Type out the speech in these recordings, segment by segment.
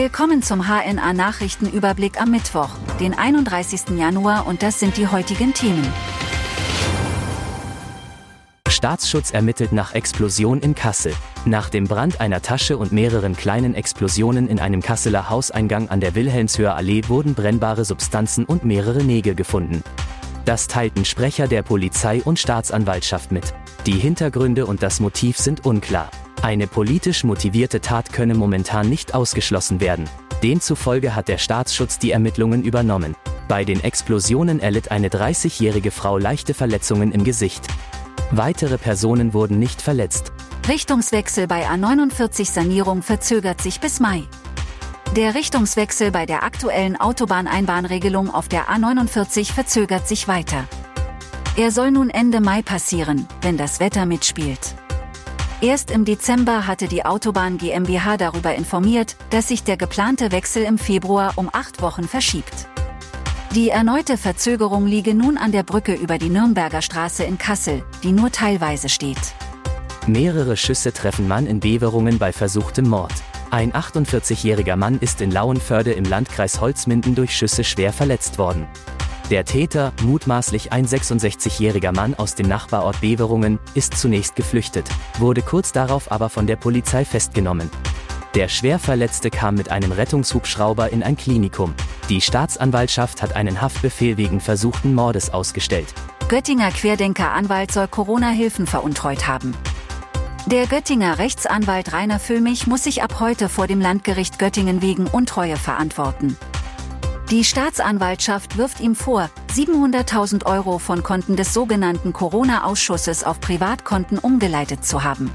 Willkommen zum HNA Nachrichtenüberblick am Mittwoch, den 31. Januar und das sind die heutigen Themen. Staatsschutz ermittelt nach Explosion in Kassel. Nach dem Brand einer Tasche und mehreren kleinen Explosionen in einem Kasseler Hauseingang an der Wilhelmshöher Allee wurden brennbare Substanzen und mehrere Nägel gefunden. Das teilten Sprecher der Polizei und Staatsanwaltschaft mit. Die Hintergründe und das Motiv sind unklar. Eine politisch motivierte Tat könne momentan nicht ausgeschlossen werden. Demzufolge hat der Staatsschutz die Ermittlungen übernommen. Bei den Explosionen erlitt eine 30-jährige Frau leichte Verletzungen im Gesicht. Weitere Personen wurden nicht verletzt. Richtungswechsel bei A49 Sanierung verzögert sich bis Mai. Der Richtungswechsel bei der aktuellen Autobahneinbahnregelung auf der A49 verzögert sich weiter. Er soll nun Ende Mai passieren, wenn das Wetter mitspielt. Erst im Dezember hatte die Autobahn GmbH darüber informiert, dass sich der geplante Wechsel im Februar um acht Wochen verschiebt. Die erneute Verzögerung liege nun an der Brücke über die Nürnberger Straße in Kassel, die nur teilweise steht. Mehrere Schüsse treffen Mann in Beverungen bei versuchtem Mord. Ein 48-jähriger Mann ist in Lauenförde im Landkreis Holzminden durch Schüsse schwer verletzt worden. Der Täter, mutmaßlich ein 66-jähriger Mann aus dem Nachbarort Beverungen, ist zunächst geflüchtet, wurde kurz darauf aber von der Polizei festgenommen. Der Schwerverletzte kam mit einem Rettungshubschrauber in ein Klinikum. Die Staatsanwaltschaft hat einen Haftbefehl wegen versuchten Mordes ausgestellt. Göttinger Querdenker-Anwalt soll Corona-Hilfen veruntreut haben. Der Göttinger Rechtsanwalt Rainer Füllmich muss sich ab heute vor dem Landgericht Göttingen wegen Untreue verantworten. Die Staatsanwaltschaft wirft ihm vor, 700.000 Euro von Konten des sogenannten Corona-Ausschusses auf Privatkonten umgeleitet zu haben.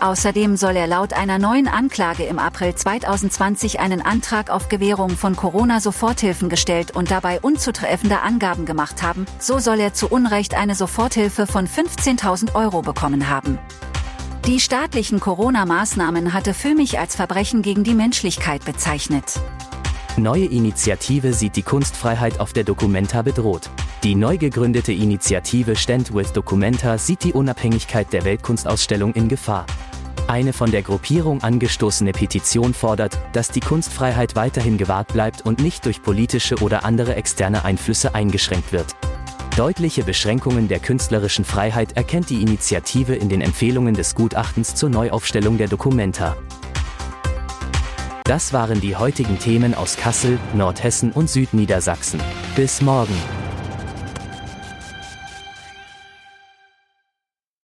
Außerdem soll er laut einer neuen Anklage im April 2020 einen Antrag auf Gewährung von Corona-Soforthilfen gestellt und dabei unzutreffende Angaben gemacht haben, so soll er zu Unrecht eine Soforthilfe von 15.000 Euro bekommen haben. Die staatlichen Corona-Maßnahmen hatte Füllmich als Verbrechen gegen die Menschlichkeit bezeichnet. Neue Initiative sieht die Kunstfreiheit auf der Documenta bedroht. Die neu gegründete Initiative Stand with Documenta sieht die Unabhängigkeit der Weltkunstausstellung in Gefahr. Eine von der Gruppierung angestoßene Petition fordert, dass die Kunstfreiheit weiterhin gewahrt bleibt und nicht durch politische oder andere externe Einflüsse eingeschränkt wird. Deutliche Beschränkungen der künstlerischen Freiheit erkennt die Initiative in den Empfehlungen des Gutachtens zur Neuaufstellung der Documenta. Das waren die heutigen Themen aus Kassel, Nordhessen und Südniedersachsen. Bis morgen.